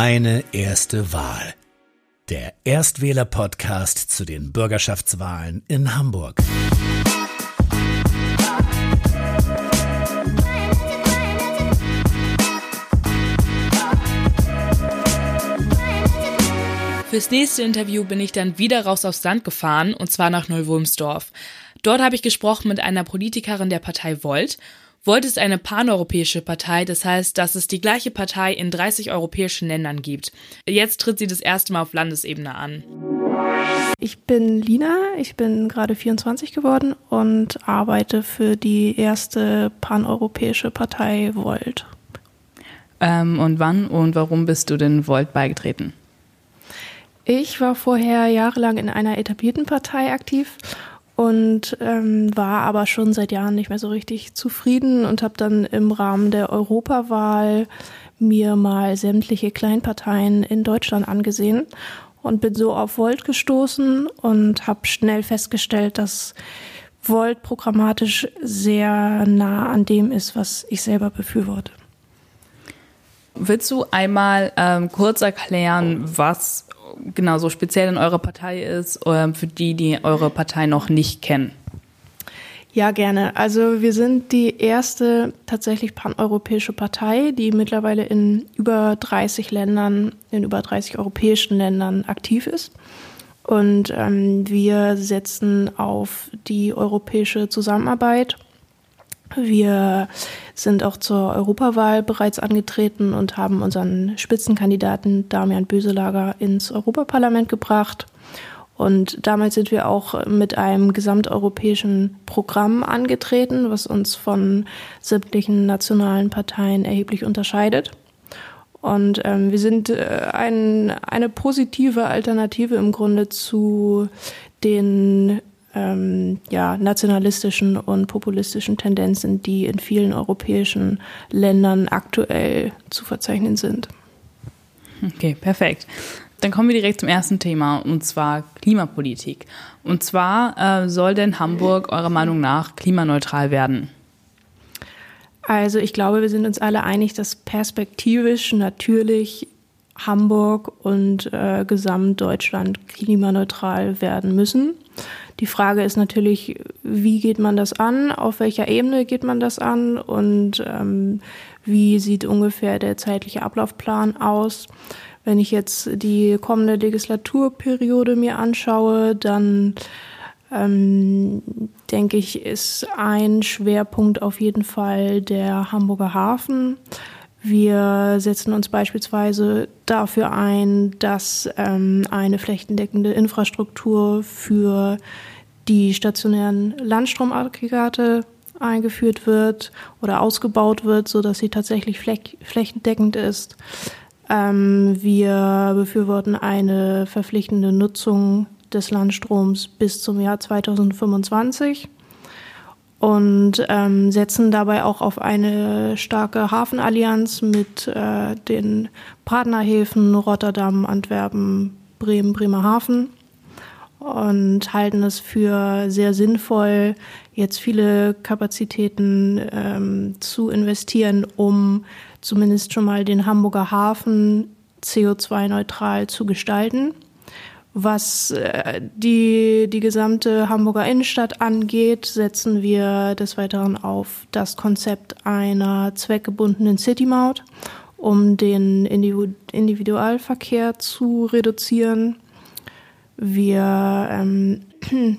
Meine erste Wahl. Der Erstwähler-Podcast zu den Bürgerschaftswahlen in Hamburg. Fürs nächste Interview bin ich dann wieder raus aufs Land gefahren, und zwar nach Neuwulmsdorf. Dort habe ich gesprochen mit einer Politikerin der Partei Volt. Volt ist eine paneuropäische Partei, das heißt, dass es die gleiche Partei in 30 europäischen Ländern gibt. Jetzt tritt sie das erste Mal auf Landesebene an. Ich bin Lina, ich bin gerade 24 geworden und arbeite für die erste paneuropäische Partei Volt. Ähm, und wann und warum bist du denn Volt beigetreten? Ich war vorher jahrelang in einer etablierten Partei aktiv und ähm, war aber schon seit Jahren nicht mehr so richtig zufrieden und habe dann im Rahmen der Europawahl mir mal sämtliche Kleinparteien in Deutschland angesehen und bin so auf Volt gestoßen und habe schnell festgestellt, dass Volt programmatisch sehr nah an dem ist, was ich selber befürworte. Willst du einmal ähm, kurz erklären, was genau so speziell in eurer Partei ist, ähm, für die, die eure Partei noch nicht kennen? Ja, gerne. Also wir sind die erste tatsächlich paneuropäische Partei, die mittlerweile in über 30 Ländern, in über 30 europäischen Ländern aktiv ist. Und ähm, wir setzen auf die europäische Zusammenarbeit wir sind auch zur Europawahl bereits angetreten und haben unseren Spitzenkandidaten Damian Böselager ins Europaparlament gebracht. Und damals sind wir auch mit einem gesamteuropäischen Programm angetreten, was uns von sämtlichen nationalen Parteien erheblich unterscheidet. Und ähm, wir sind äh, ein, eine positive Alternative im Grunde zu den ähm, ja, nationalistischen und populistischen Tendenzen, die in vielen europäischen Ländern aktuell zu verzeichnen sind. Okay, perfekt. Dann kommen wir direkt zum ersten Thema, und zwar Klimapolitik. Und zwar äh, soll denn Hamburg eurer Meinung nach klimaneutral werden? Also ich glaube, wir sind uns alle einig, dass perspektivisch natürlich Hamburg und äh, Gesamtdeutschland klimaneutral werden müssen. Die Frage ist natürlich, wie geht man das an, auf welcher Ebene geht man das an und ähm, wie sieht ungefähr der zeitliche Ablaufplan aus. Wenn ich jetzt die kommende Legislaturperiode mir anschaue, dann ähm, denke ich, ist ein Schwerpunkt auf jeden Fall der Hamburger Hafen. Wir setzen uns beispielsweise dafür ein, dass ähm, eine flächendeckende Infrastruktur für die stationären Landstromaggregate eingeführt wird oder ausgebaut wird, so dass sie tatsächlich flächendeckend ist. Ähm, wir befürworten eine verpflichtende Nutzung des Landstroms bis zum Jahr 2025 und ähm, setzen dabei auch auf eine starke Hafenallianz mit äh, den Partnerhäfen Rotterdam, Antwerpen, Bremen, Bremerhaven und halten es für sehr sinnvoll, jetzt viele Kapazitäten ähm, zu investieren, um zumindest schon mal den Hamburger Hafen CO2-neutral zu gestalten. Was äh, die, die gesamte Hamburger Innenstadt angeht, setzen wir des Weiteren auf das Konzept einer zweckgebundenen City-Maut, um den Individualverkehr zu reduzieren. Wir ähm,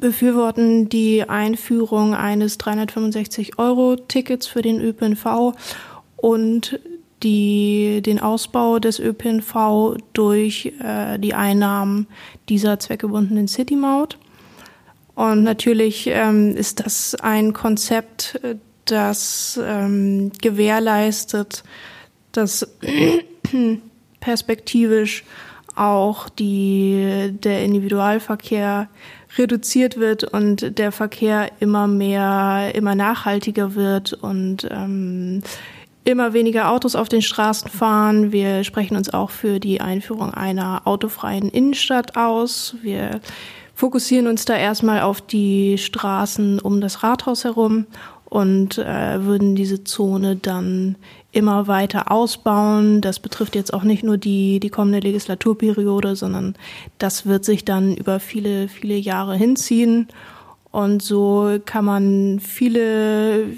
befürworten die Einführung eines 365-Euro-Tickets für den ÖPNV und die, den Ausbau des ÖPNV durch äh, die Einnahmen dieser zweckgebundenen City-Maut. Und natürlich ähm, ist das ein Konzept, das ähm, gewährleistet, dass perspektivisch auch die, der Individualverkehr reduziert wird und der Verkehr immer mehr, immer nachhaltiger wird und ähm, immer weniger Autos auf den Straßen fahren. Wir sprechen uns auch für die Einführung einer autofreien Innenstadt aus. Wir fokussieren uns da erstmal auf die Straßen um das Rathaus herum und äh, würden diese Zone dann immer weiter ausbauen. Das betrifft jetzt auch nicht nur die, die kommende Legislaturperiode, sondern das wird sich dann über viele, viele Jahre hinziehen. Und so kann man viele,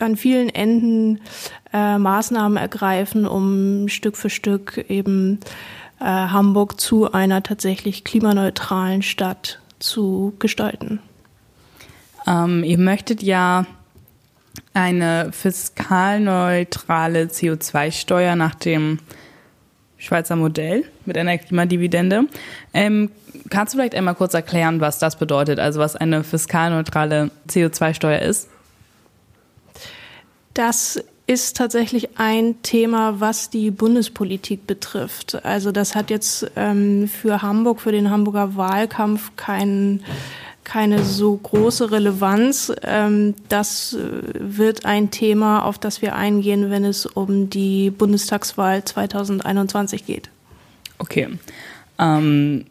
an vielen Enden äh, Maßnahmen ergreifen, um Stück für Stück eben äh, Hamburg zu einer tatsächlich klimaneutralen Stadt zu gestalten. Ähm, ihr möchtet ja eine fiskalneutrale CO2-Steuer nach dem Schweizer Modell mit einer Klimadividende. Ähm, kannst du vielleicht einmal kurz erklären, was das bedeutet, also was eine fiskalneutrale CO2-Steuer ist? Das ist tatsächlich ein Thema, was die Bundespolitik betrifft. Also das hat jetzt ähm, für Hamburg, für den Hamburger Wahlkampf keinen keine so große Relevanz. Ähm, das äh, wird ein Thema, auf das wir eingehen, wenn es um die Bundestagswahl 2021 geht. Okay. Ähm,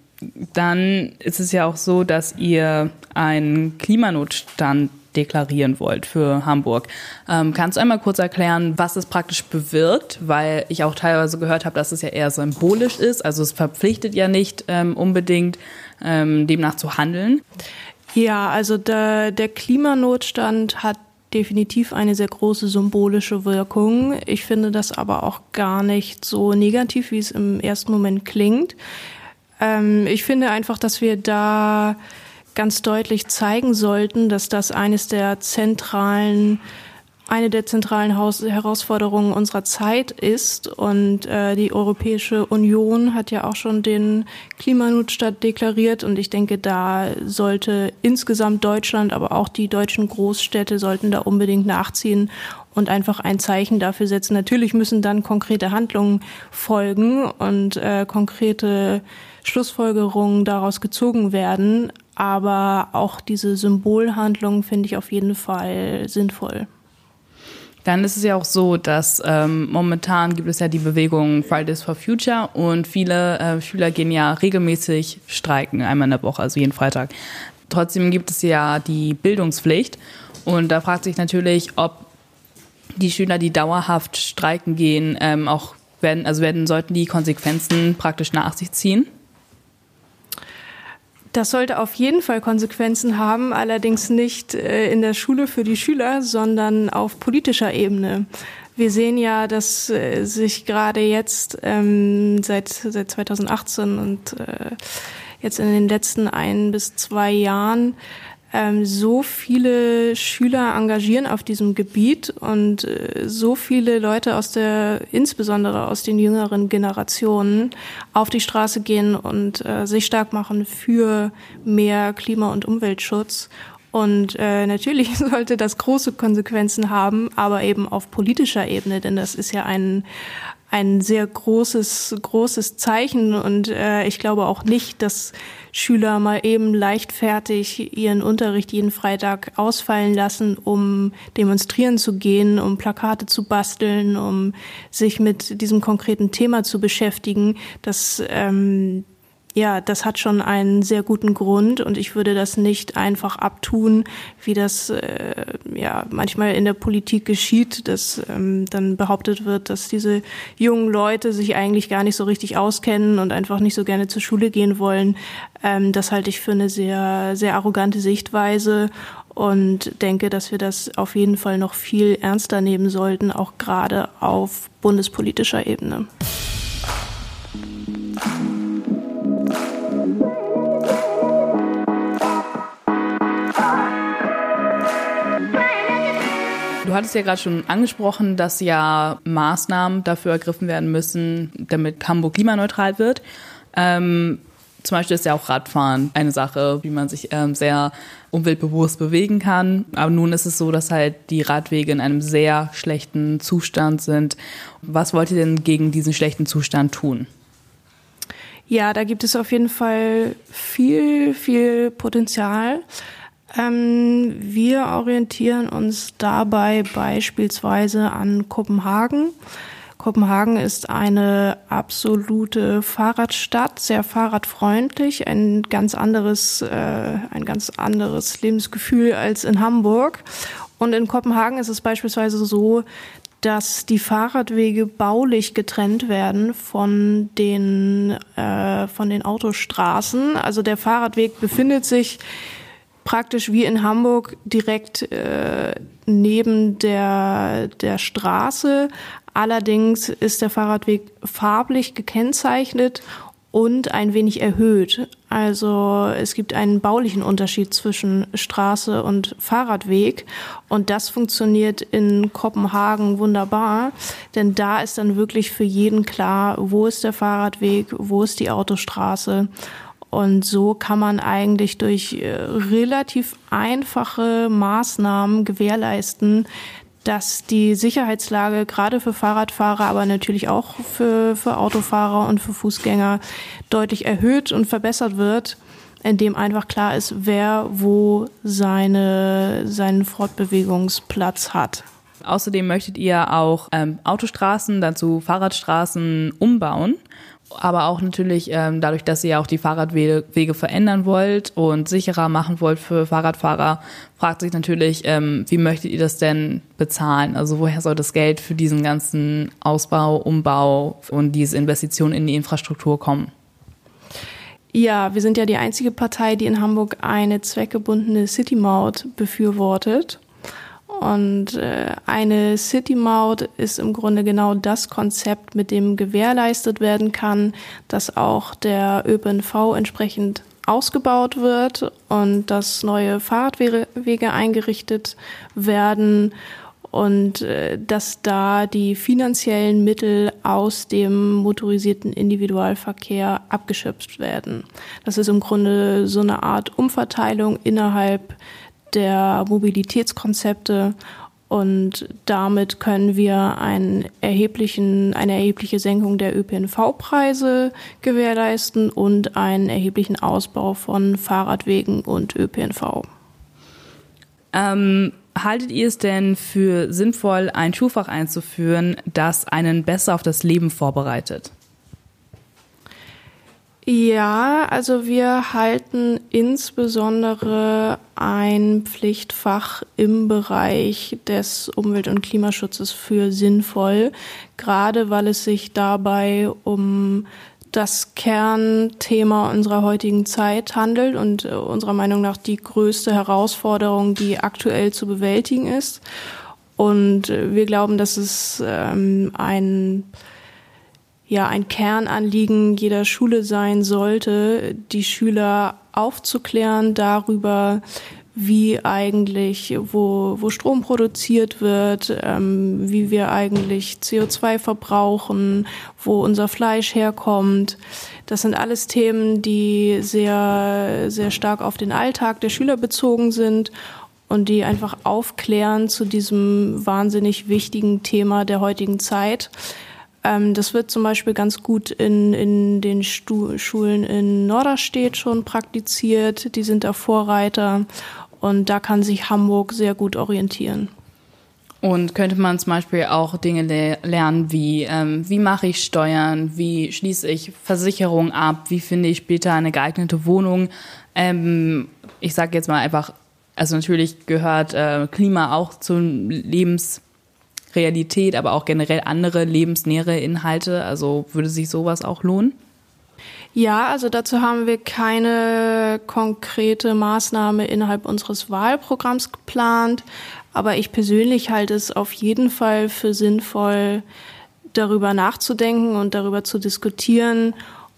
dann ist es ja auch so, dass ihr einen Klimanotstand deklarieren wollt für Hamburg. Ähm, kannst du einmal kurz erklären, was es praktisch bewirkt? Weil ich auch teilweise gehört habe, dass es ja eher symbolisch ist. Also es verpflichtet ja nicht ähm, unbedingt, ähm, demnach zu handeln. Ja, also der, der Klimanotstand hat definitiv eine sehr große symbolische Wirkung. Ich finde das aber auch gar nicht so negativ, wie es im ersten Moment klingt. Ähm, ich finde einfach, dass wir da ganz deutlich zeigen sollten, dass das eines der zentralen eine der zentralen Haus Herausforderungen unserer Zeit ist. Und äh, die Europäische Union hat ja auch schon den Klimanotstand deklariert. Und ich denke, da sollte insgesamt Deutschland, aber auch die deutschen Großstädte sollten da unbedingt nachziehen und einfach ein Zeichen dafür setzen. Natürlich müssen dann konkrete Handlungen folgen und äh, konkrete Schlussfolgerungen daraus gezogen werden. Aber auch diese Symbolhandlung finde ich auf jeden Fall sinnvoll. Dann ist es ja auch so, dass ähm, momentan gibt es ja die Bewegung Fridays for Future und viele äh, Schüler gehen ja regelmäßig streiken, einmal in der Woche, also jeden Freitag. Trotzdem gibt es ja die Bildungspflicht und da fragt sich natürlich, ob die Schüler, die dauerhaft streiken gehen, ähm, auch werden, also werden, sollten die Konsequenzen praktisch nach sich ziehen? Das sollte auf jeden Fall Konsequenzen haben, allerdings nicht äh, in der Schule für die Schüler, sondern auf politischer Ebene. Wir sehen ja, dass äh, sich gerade jetzt ähm, seit, seit 2018 und äh, jetzt in den letzten ein bis zwei Jahren ähm, so viele Schüler engagieren auf diesem Gebiet und äh, so viele Leute aus der, insbesondere aus den jüngeren Generationen, auf die Straße gehen und äh, sich stark machen für mehr Klima- und Umweltschutz. Und äh, natürlich sollte das große Konsequenzen haben, aber eben auf politischer Ebene, denn das ist ja ein, ein sehr großes, großes Zeichen. Und äh, ich glaube auch nicht, dass Schüler mal eben leichtfertig ihren Unterricht jeden Freitag ausfallen lassen, um demonstrieren zu gehen, um Plakate zu basteln, um sich mit diesem konkreten Thema zu beschäftigen. Das ähm, ja, das hat schon einen sehr guten Grund und ich würde das nicht einfach abtun, wie das äh, ja manchmal in der Politik geschieht, dass ähm, dann behauptet wird, dass diese jungen Leute sich eigentlich gar nicht so richtig auskennen und einfach nicht so gerne zur Schule gehen wollen. Ähm, das halte ich für eine sehr, sehr arrogante Sichtweise und denke, dass wir das auf jeden Fall noch viel ernster nehmen sollten, auch gerade auf bundespolitischer Ebene. Hattest ja gerade schon angesprochen, dass ja Maßnahmen dafür ergriffen werden müssen, damit Hamburg klimaneutral wird. Ähm, zum Beispiel ist ja auch Radfahren eine Sache, wie man sich ähm, sehr umweltbewusst bewegen kann. Aber nun ist es so, dass halt die Radwege in einem sehr schlechten Zustand sind. Was wollt ihr denn gegen diesen schlechten Zustand tun? Ja, da gibt es auf jeden Fall viel, viel Potenzial. Ähm, wir orientieren uns dabei beispielsweise an Kopenhagen. Kopenhagen ist eine absolute Fahrradstadt, sehr fahrradfreundlich, ein ganz anderes, äh, ein ganz anderes Lebensgefühl als in Hamburg. Und in Kopenhagen ist es beispielsweise so, dass die Fahrradwege baulich getrennt werden von den, äh, von den Autostraßen. Also der Fahrradweg befindet sich praktisch wie in Hamburg direkt äh, neben der, der Straße. Allerdings ist der Fahrradweg farblich gekennzeichnet und ein wenig erhöht. Also es gibt einen baulichen Unterschied zwischen Straße und Fahrradweg und das funktioniert in Kopenhagen wunderbar, denn da ist dann wirklich für jeden klar, wo ist der Fahrradweg, wo ist die Autostraße und so kann man eigentlich durch äh, relativ einfache Maßnahmen gewährleisten, dass die Sicherheitslage gerade für Fahrradfahrer, aber natürlich auch für, für Autofahrer und für Fußgänger deutlich erhöht und verbessert wird, indem einfach klar ist, wer wo seine, seinen Fortbewegungsplatz hat. Außerdem möchtet ihr auch ähm, Autostraßen, dazu Fahrradstraßen umbauen aber auch natürlich ähm, dadurch, dass ihr auch die Fahrradwege verändern wollt und sicherer machen wollt für Fahrradfahrer, fragt sich natürlich, ähm, wie möchtet ihr das denn bezahlen? Also woher soll das Geld für diesen ganzen Ausbau, Umbau und diese Investition in die Infrastruktur kommen? Ja, wir sind ja die einzige Partei, die in Hamburg eine zweckgebundene City-Maut befürwortet. Und äh, eine City-Maut ist im Grunde genau das Konzept, mit dem gewährleistet werden kann, dass auch der ÖPNV entsprechend ausgebaut wird und dass neue Fahrradwege eingerichtet werden und äh, dass da die finanziellen Mittel aus dem motorisierten Individualverkehr abgeschöpft werden. Das ist im Grunde so eine Art Umverteilung innerhalb der Mobilitätskonzepte und damit können wir einen erheblichen, eine erhebliche Senkung der ÖPNV-Preise gewährleisten und einen erheblichen Ausbau von Fahrradwegen und ÖPNV. Ähm, haltet ihr es denn für sinnvoll, ein Schulfach einzuführen, das einen besser auf das Leben vorbereitet? Ja, also wir halten insbesondere ein Pflichtfach im Bereich des Umwelt- und Klimaschutzes für sinnvoll, gerade weil es sich dabei um das Kernthema unserer heutigen Zeit handelt und äh, unserer Meinung nach die größte Herausforderung, die aktuell zu bewältigen ist. Und äh, wir glauben, dass es ähm, ein ja ein Kernanliegen jeder Schule sein sollte, die Schüler aufzuklären darüber, wie eigentlich, wo, wo Strom produziert wird, ähm, wie wir eigentlich CO2 verbrauchen, wo unser Fleisch herkommt. Das sind alles Themen, die sehr, sehr stark auf den Alltag der Schüler bezogen sind und die einfach aufklären zu diesem wahnsinnig wichtigen Thema der heutigen Zeit. Ähm, das wird zum Beispiel ganz gut in, in den Stu Schulen in Norderstedt schon praktiziert. Die sind da Vorreiter und da kann sich Hamburg sehr gut orientieren. Und könnte man zum Beispiel auch Dinge le lernen wie, ähm, wie mache ich Steuern, wie schließe ich Versicherungen ab, wie finde ich später eine geeignete Wohnung. Ähm, ich sage jetzt mal einfach, also natürlich gehört äh, Klima auch zum Lebens Realität, aber auch generell andere lebensnähere Inhalte? Also würde sich sowas auch lohnen? Ja, also dazu haben wir keine konkrete Maßnahme innerhalb unseres Wahlprogramms geplant, aber ich persönlich halte es auf jeden Fall für sinnvoll, darüber nachzudenken und darüber zu diskutieren,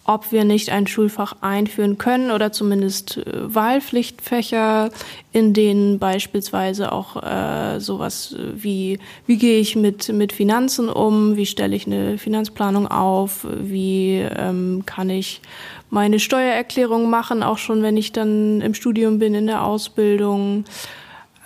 ob wir nicht ein Schulfach einführen können oder zumindest äh, Wahlpflichtfächer, in denen beispielsweise auch äh, sowas wie, wie gehe ich mit, mit Finanzen um, wie stelle ich eine Finanzplanung auf, wie ähm, kann ich meine Steuererklärung machen, auch schon wenn ich dann im Studium bin, in der Ausbildung.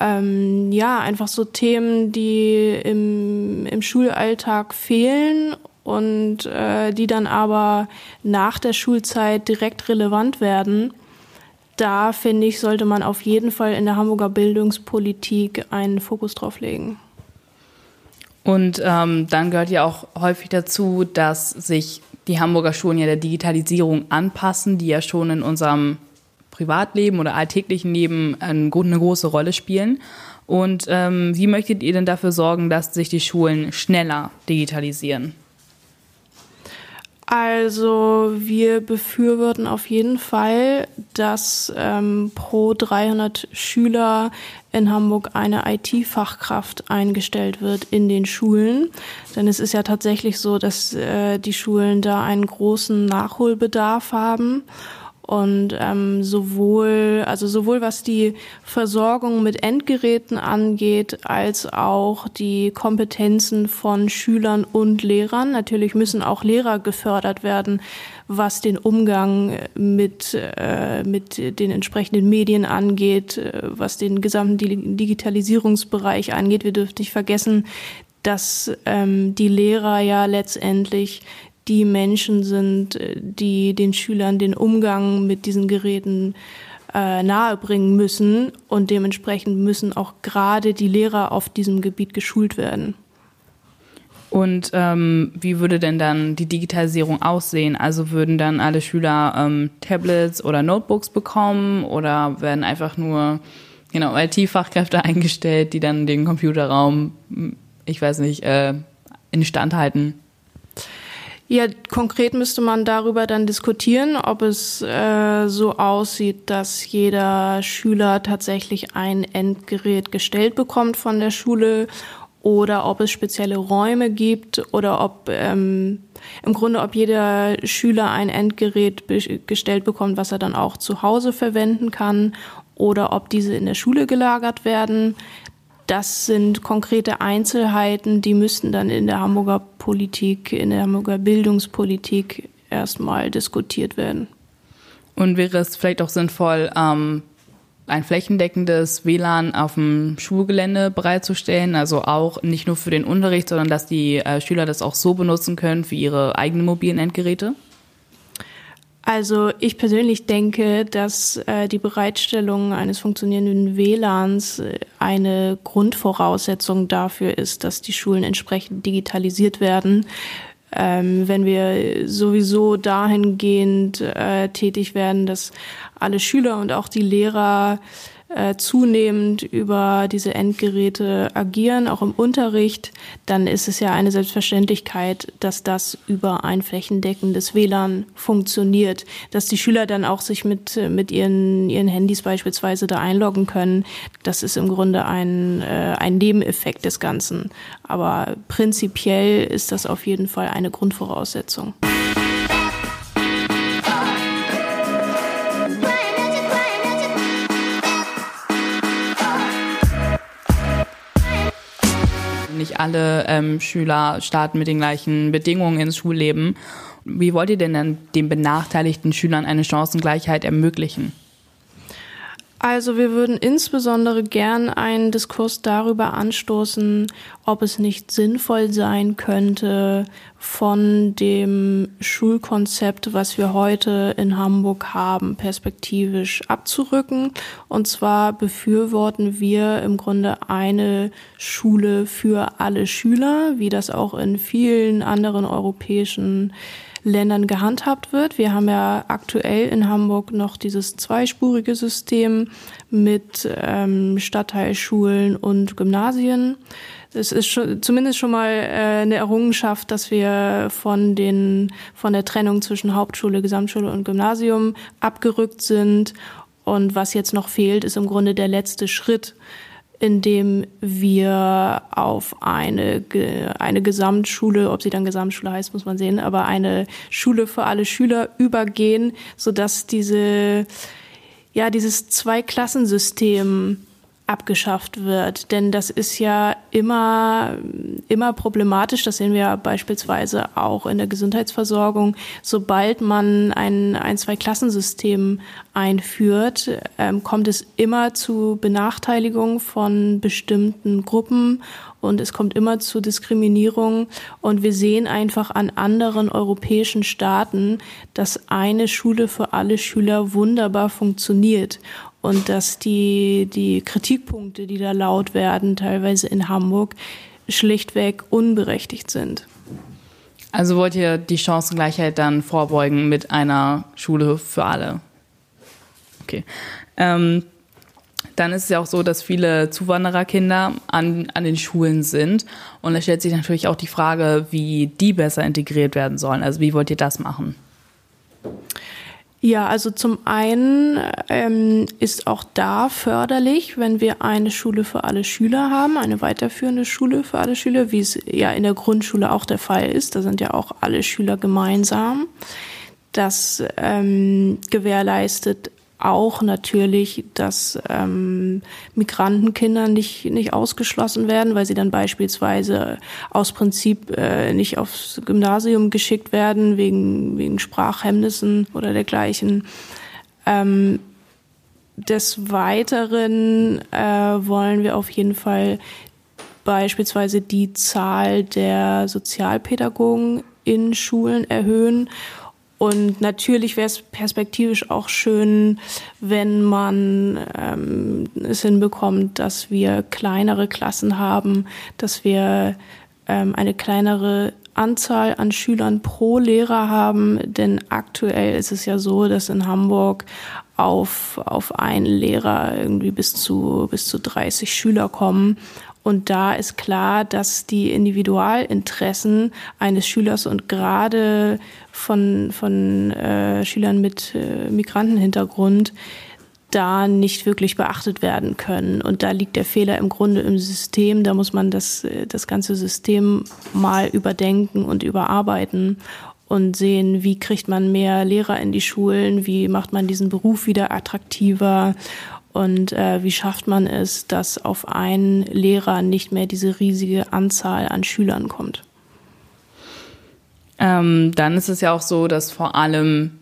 Ähm, ja, einfach so Themen, die im, im Schulalltag fehlen und äh, die dann aber nach der Schulzeit direkt relevant werden, da finde ich, sollte man auf jeden Fall in der Hamburger Bildungspolitik einen Fokus drauf legen. Und ähm, dann gehört ja auch häufig dazu, dass sich die Hamburger Schulen ja der Digitalisierung anpassen, die ja schon in unserem Privatleben oder alltäglichen Leben eine große Rolle spielen. Und ähm, wie möchtet ihr denn dafür sorgen, dass sich die Schulen schneller digitalisieren? Also wir befürworten auf jeden Fall, dass ähm, pro 300 Schüler in Hamburg eine IT-Fachkraft eingestellt wird in den Schulen. Denn es ist ja tatsächlich so, dass äh, die Schulen da einen großen Nachholbedarf haben. Und ähm, sowohl, also sowohl was die Versorgung mit Endgeräten angeht, als auch die Kompetenzen von Schülern und Lehrern. Natürlich müssen auch Lehrer gefördert werden, was den Umgang mit, äh, mit den entsprechenden Medien angeht, äh, was den gesamten Digitalisierungsbereich angeht. Wir dürfen nicht vergessen, dass ähm, die Lehrer ja letztendlich die Menschen sind, äh, die den Schülern den Umgang mit diesen Geräten äh, nahebringen müssen und dementsprechend müssen auch gerade die Lehrer auf diesem Gebiet geschult werden. Und ähm, wie würde denn dann die Digitalisierung aussehen? Also würden dann alle Schüler ähm, Tablets oder Notebooks bekommen oder werden einfach nur genau IT-Fachkräfte eingestellt, die dann den Computerraum, ich weiß nicht, äh, instand halten? Ja, konkret müsste man darüber dann diskutieren, ob es äh, so aussieht, dass jeder Schüler tatsächlich ein Endgerät gestellt bekommt von der Schule oder ob es spezielle Räume gibt oder ob ähm, im Grunde, ob jeder Schüler ein Endgerät gestellt bekommt, was er dann auch zu Hause verwenden kann oder ob diese in der Schule gelagert werden. Das sind konkrete Einzelheiten, die müssten dann in der Hamburger Politik, in der Hamburger Bildungspolitik erstmal diskutiert werden. Und wäre es vielleicht auch sinnvoll, ähm, ein flächendeckendes WLAN auf dem Schulgelände bereitzustellen, also auch nicht nur für den Unterricht, sondern dass die äh, Schüler das auch so benutzen können für ihre eigenen mobilen Endgeräte? Also ich persönlich denke, dass äh, die Bereitstellung eines funktionierenden WLANs äh, eine Grundvoraussetzung dafür ist, dass die Schulen entsprechend digitalisiert werden. Ähm, wenn wir sowieso dahingehend äh, tätig werden, dass alle Schüler und auch die Lehrer äh, zunehmend über diese Endgeräte agieren, auch im Unterricht, dann ist es ja eine Selbstverständlichkeit, dass das über ein flächendeckendes WLAN funktioniert, dass die Schüler dann auch sich mit, mit ihren, ihren Handys beispielsweise da einloggen können. Das ist im Grunde ein, äh, ein Nebeneffekt des Ganzen. Aber prinzipiell ist das auf jeden Fall eine Grundvoraussetzung. Alle ähm, Schüler starten mit den gleichen Bedingungen ins Schulleben. Wie wollt ihr denn dann den benachteiligten Schülern eine Chancengleichheit ermöglichen? Also wir würden insbesondere gern einen Diskurs darüber anstoßen, ob es nicht sinnvoll sein könnte, von dem Schulkonzept, was wir heute in Hamburg haben, perspektivisch abzurücken. Und zwar befürworten wir im Grunde eine Schule für alle Schüler, wie das auch in vielen anderen europäischen Ländern gehandhabt wird. Wir haben ja aktuell in Hamburg noch dieses zweispurige System mit ähm, Stadtteilschulen und Gymnasien. Es ist schon, zumindest schon mal äh, eine Errungenschaft, dass wir von den von der Trennung zwischen Hauptschule, Gesamtschule und Gymnasium abgerückt sind. Und was jetzt noch fehlt, ist im Grunde der letzte Schritt indem wir auf eine, eine Gesamtschule, ob sie dann Gesamtschule heißt, muss man sehen, aber eine Schule für alle Schüler übergehen, sodass diese, ja, dieses Zweiklassensystem abgeschafft wird. Denn das ist ja immer, immer problematisch. Das sehen wir beispielsweise auch in der Gesundheitsversorgung. Sobald man ein, ein Zwei-Klassensystem einführt, ähm, kommt es immer zu Benachteiligung von bestimmten Gruppen und es kommt immer zu Diskriminierung. Und wir sehen einfach an anderen europäischen Staaten, dass eine Schule für alle Schüler wunderbar funktioniert und dass die, die Kritikpunkte, die da laut werden, teilweise in Hamburg, schlichtweg unberechtigt sind. Also wollt ihr die Chancengleichheit dann vorbeugen mit einer Schule für alle? Okay. Ähm, dann ist es ja auch so, dass viele Zuwandererkinder an, an den Schulen sind. Und da stellt sich natürlich auch die Frage, wie die besser integriert werden sollen. Also wie wollt ihr das machen? Ja, also zum einen ähm, ist auch da förderlich, wenn wir eine Schule für alle Schüler haben, eine weiterführende Schule für alle Schüler, wie es ja in der Grundschule auch der Fall ist. Da sind ja auch alle Schüler gemeinsam. Das ähm, gewährleistet auch natürlich, dass ähm, Migrantenkinder nicht, nicht ausgeschlossen werden, weil sie dann beispielsweise aus Prinzip äh, nicht aufs Gymnasium geschickt werden wegen, wegen Sprachhemmnissen oder dergleichen. Ähm, des Weiteren äh, wollen wir auf jeden Fall beispielsweise die Zahl der Sozialpädagogen in Schulen erhöhen und natürlich wäre es perspektivisch auch schön, wenn man ähm, es hinbekommt, dass wir kleinere Klassen haben, dass wir ähm, eine kleinere Anzahl an Schülern pro Lehrer haben. Denn aktuell ist es ja so, dass in Hamburg auf, auf einen Lehrer irgendwie bis zu, bis zu 30 Schüler kommen. Und da ist klar, dass die Individualinteressen eines Schülers und gerade von, von äh, Schülern mit äh, Migrantenhintergrund da nicht wirklich beachtet werden können. Und da liegt der Fehler im Grunde im System. Da muss man das, äh, das ganze System mal überdenken und überarbeiten und sehen, wie kriegt man mehr Lehrer in die Schulen, wie macht man diesen Beruf wieder attraktiver und äh, wie schafft man es, dass auf einen Lehrer nicht mehr diese riesige Anzahl an Schülern kommt. Ähm, dann ist es ja auch so, dass vor allem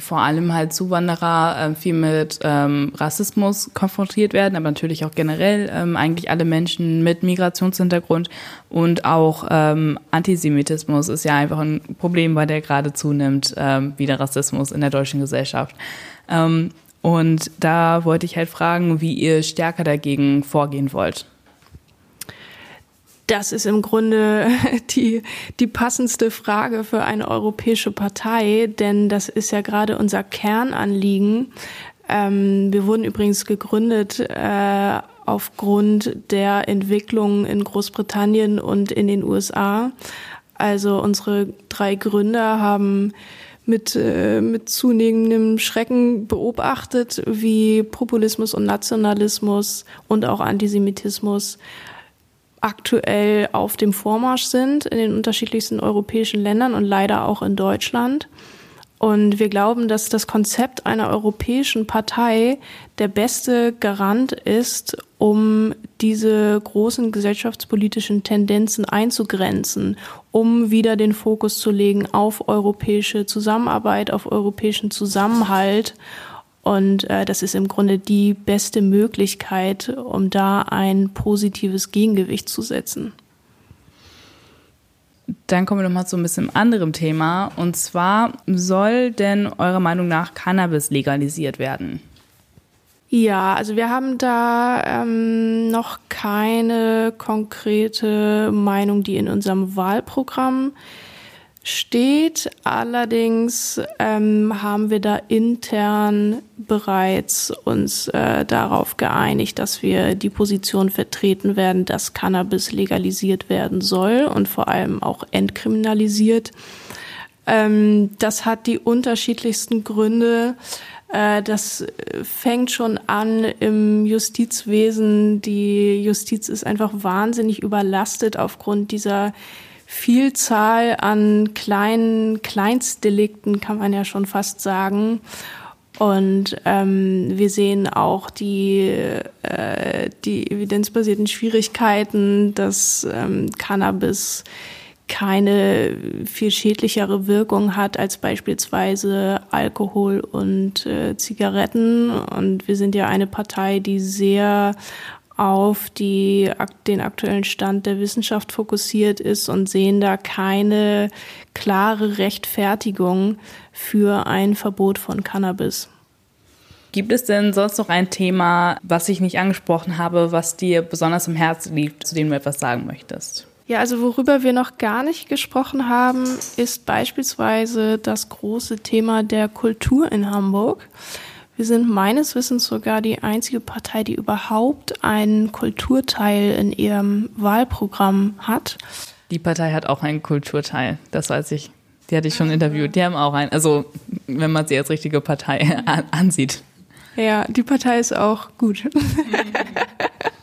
vor allem halt Zuwanderer äh, viel mit ähm, Rassismus konfrontiert werden, aber natürlich auch generell ähm, eigentlich alle Menschen mit Migrationshintergrund und auch ähm, Antisemitismus ist ja einfach ein Problem, weil der gerade zunimmt, ähm, wie der Rassismus in der deutschen Gesellschaft. Ähm, und da wollte ich halt fragen, wie ihr stärker dagegen vorgehen wollt. Das ist im Grunde die, die passendste Frage für eine europäische Partei, denn das ist ja gerade unser Kernanliegen. Ähm, wir wurden übrigens gegründet äh, aufgrund der Entwicklung in Großbritannien und in den USA. Also unsere drei Gründer haben mit, äh, mit zunehmendem Schrecken beobachtet, wie Populismus und Nationalismus und auch Antisemitismus aktuell auf dem Vormarsch sind in den unterschiedlichsten europäischen Ländern und leider auch in Deutschland. Und wir glauben, dass das Konzept einer europäischen Partei der beste Garant ist, um diese großen gesellschaftspolitischen Tendenzen einzugrenzen, um wieder den Fokus zu legen auf europäische Zusammenarbeit, auf europäischen Zusammenhalt und äh, das ist im Grunde die beste Möglichkeit, um da ein positives Gegengewicht zu setzen. Dann kommen wir noch mal zu ein bisschen anderem Thema. Und zwar soll denn eurer Meinung nach Cannabis legalisiert werden? Ja, also wir haben da ähm, noch keine konkrete Meinung, die in unserem Wahlprogramm steht. Allerdings ähm, haben wir da intern bereits uns äh, darauf geeinigt, dass wir die Position vertreten werden, dass Cannabis legalisiert werden soll und vor allem auch entkriminalisiert. Ähm, das hat die unterschiedlichsten Gründe. Äh, das fängt schon an im Justizwesen. Die Justiz ist einfach wahnsinnig überlastet aufgrund dieser Vielzahl an kleinen Kleinstdelikten, kann man ja schon fast sagen. Und ähm, wir sehen auch die, äh, die evidenzbasierten Schwierigkeiten, dass ähm, Cannabis keine viel schädlichere Wirkung hat als beispielsweise Alkohol und äh, Zigaretten. Und wir sind ja eine Partei, die sehr auf die, den aktuellen Stand der Wissenschaft fokussiert ist und sehen da keine klare Rechtfertigung für ein Verbot von Cannabis. Gibt es denn sonst noch ein Thema, was ich nicht angesprochen habe, was dir besonders im Herzen liegt, zu dem du etwas sagen möchtest? Ja, also worüber wir noch gar nicht gesprochen haben, ist beispielsweise das große Thema der Kultur in Hamburg. Wir sind meines Wissens sogar die einzige Partei, die überhaupt einen Kulturteil in ihrem Wahlprogramm hat. Die Partei hat auch einen Kulturteil, das weiß ich. Die hatte ich schon interviewt. Die haben auch einen. Also, wenn man sie als richtige Partei ansieht. Ja, die Partei ist auch gut.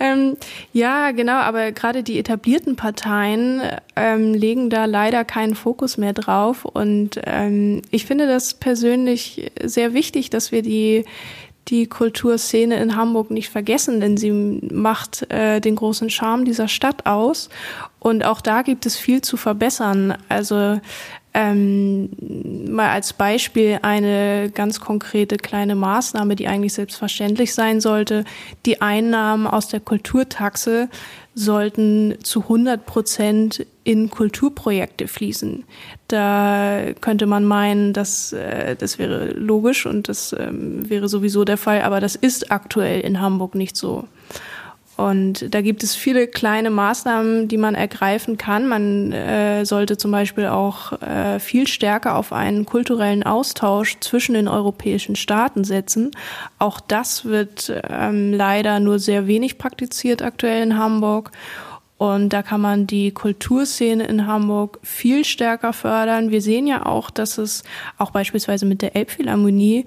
Ähm, ja, genau, aber gerade die etablierten Parteien ähm, legen da leider keinen Fokus mehr drauf. Und ähm, ich finde das persönlich sehr wichtig, dass wir die die Kulturszene in Hamburg nicht vergessen, denn sie macht äh, den großen Charme dieser Stadt aus. Und auch da gibt es viel zu verbessern. Also ähm, mal als Beispiel eine ganz konkrete kleine Maßnahme, die eigentlich selbstverständlich sein sollte. Die Einnahmen aus der Kulturtaxe sollten zu 100 Prozent in Kulturprojekte fließen. Da könnte man meinen, dass äh, das wäre logisch und das ähm, wäre sowieso der Fall, aber das ist aktuell in Hamburg nicht so. Und da gibt es viele kleine Maßnahmen, die man ergreifen kann. Man äh, sollte zum Beispiel auch äh, viel stärker auf einen kulturellen Austausch zwischen den europäischen Staaten setzen. Auch das wird ähm, leider nur sehr wenig praktiziert aktuell in Hamburg. Und da kann man die Kulturszene in Hamburg viel stärker fördern. Wir sehen ja auch, dass es auch beispielsweise mit der Elbphilharmonie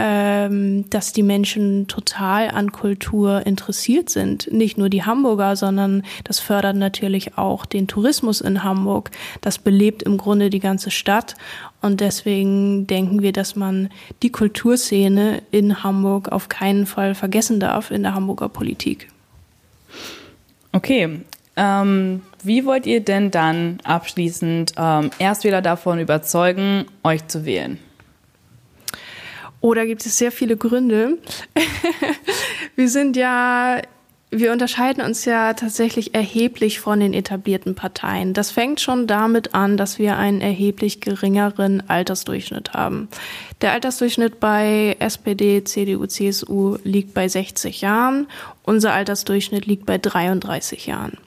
ähm, dass die Menschen total an Kultur interessiert sind. Nicht nur die Hamburger, sondern das fördert natürlich auch den Tourismus in Hamburg. Das belebt im Grunde die ganze Stadt. Und deswegen denken wir, dass man die Kulturszene in Hamburg auf keinen Fall vergessen darf in der Hamburger Politik. Okay. Ähm, wie wollt ihr denn dann abschließend ähm, Erstwähler davon überzeugen, euch zu wählen? Oder gibt es sehr viele Gründe? wir sind ja, wir unterscheiden uns ja tatsächlich erheblich von den etablierten Parteien. Das fängt schon damit an, dass wir einen erheblich geringeren Altersdurchschnitt haben. Der Altersdurchschnitt bei SPD, CDU, CSU liegt bei 60 Jahren. Unser Altersdurchschnitt liegt bei 33 Jahren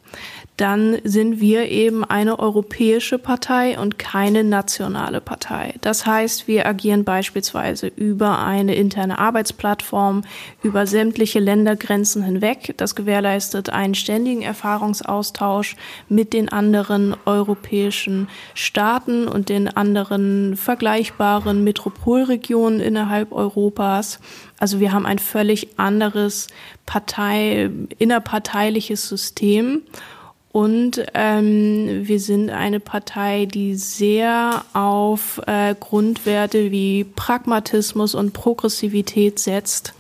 dann sind wir eben eine europäische Partei und keine nationale Partei. Das heißt, wir agieren beispielsweise über eine interne Arbeitsplattform, über sämtliche Ländergrenzen hinweg. Das gewährleistet einen ständigen Erfahrungsaustausch mit den anderen europäischen Staaten und den anderen vergleichbaren Metropolregionen innerhalb Europas. Also wir haben ein völlig anderes Partei, innerparteiliches System. Und ähm, wir sind eine Partei, die sehr auf äh, Grundwerte wie Pragmatismus und Progressivität setzt.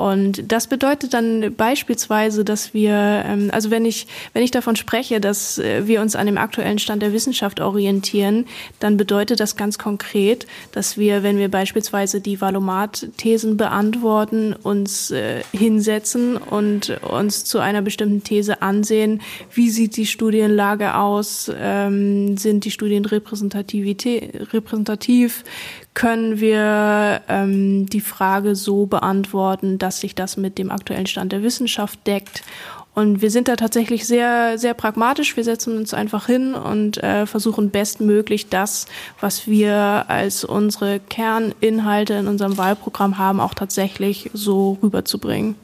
Und das bedeutet dann beispielsweise, dass wir, ähm, also wenn ich, wenn ich davon spreche, dass äh, wir uns an dem aktuellen Stand der Wissenschaft orientieren, dann bedeutet das ganz konkret, dass wir, wenn wir beispielsweise die Valomat-Thesen beantworten, uns äh, hinsetzen und uns zu einer bestimmten These ansehen, wie sieht die Studienlage aus, ähm, sind die Studien repräsentativ, können wir ähm, die Frage so beantworten, dass sich das mit dem aktuellen Stand der Wissenschaft deckt. Und wir sind da tatsächlich sehr, sehr pragmatisch. Wir setzen uns einfach hin und äh, versuchen bestmöglich das, was wir als unsere Kerninhalte in unserem Wahlprogramm haben, auch tatsächlich so rüberzubringen.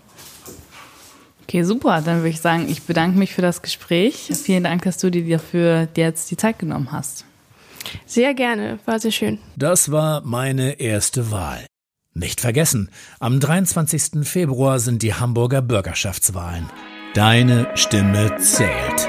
Okay, super. Dann würde ich sagen, ich bedanke mich für das Gespräch. Vielen Dank, dass du dir dafür jetzt die Zeit genommen hast. Sehr gerne, war sehr schön. Das war meine erste Wahl. Nicht vergessen, am 23. Februar sind die Hamburger Bürgerschaftswahlen. Deine Stimme zählt.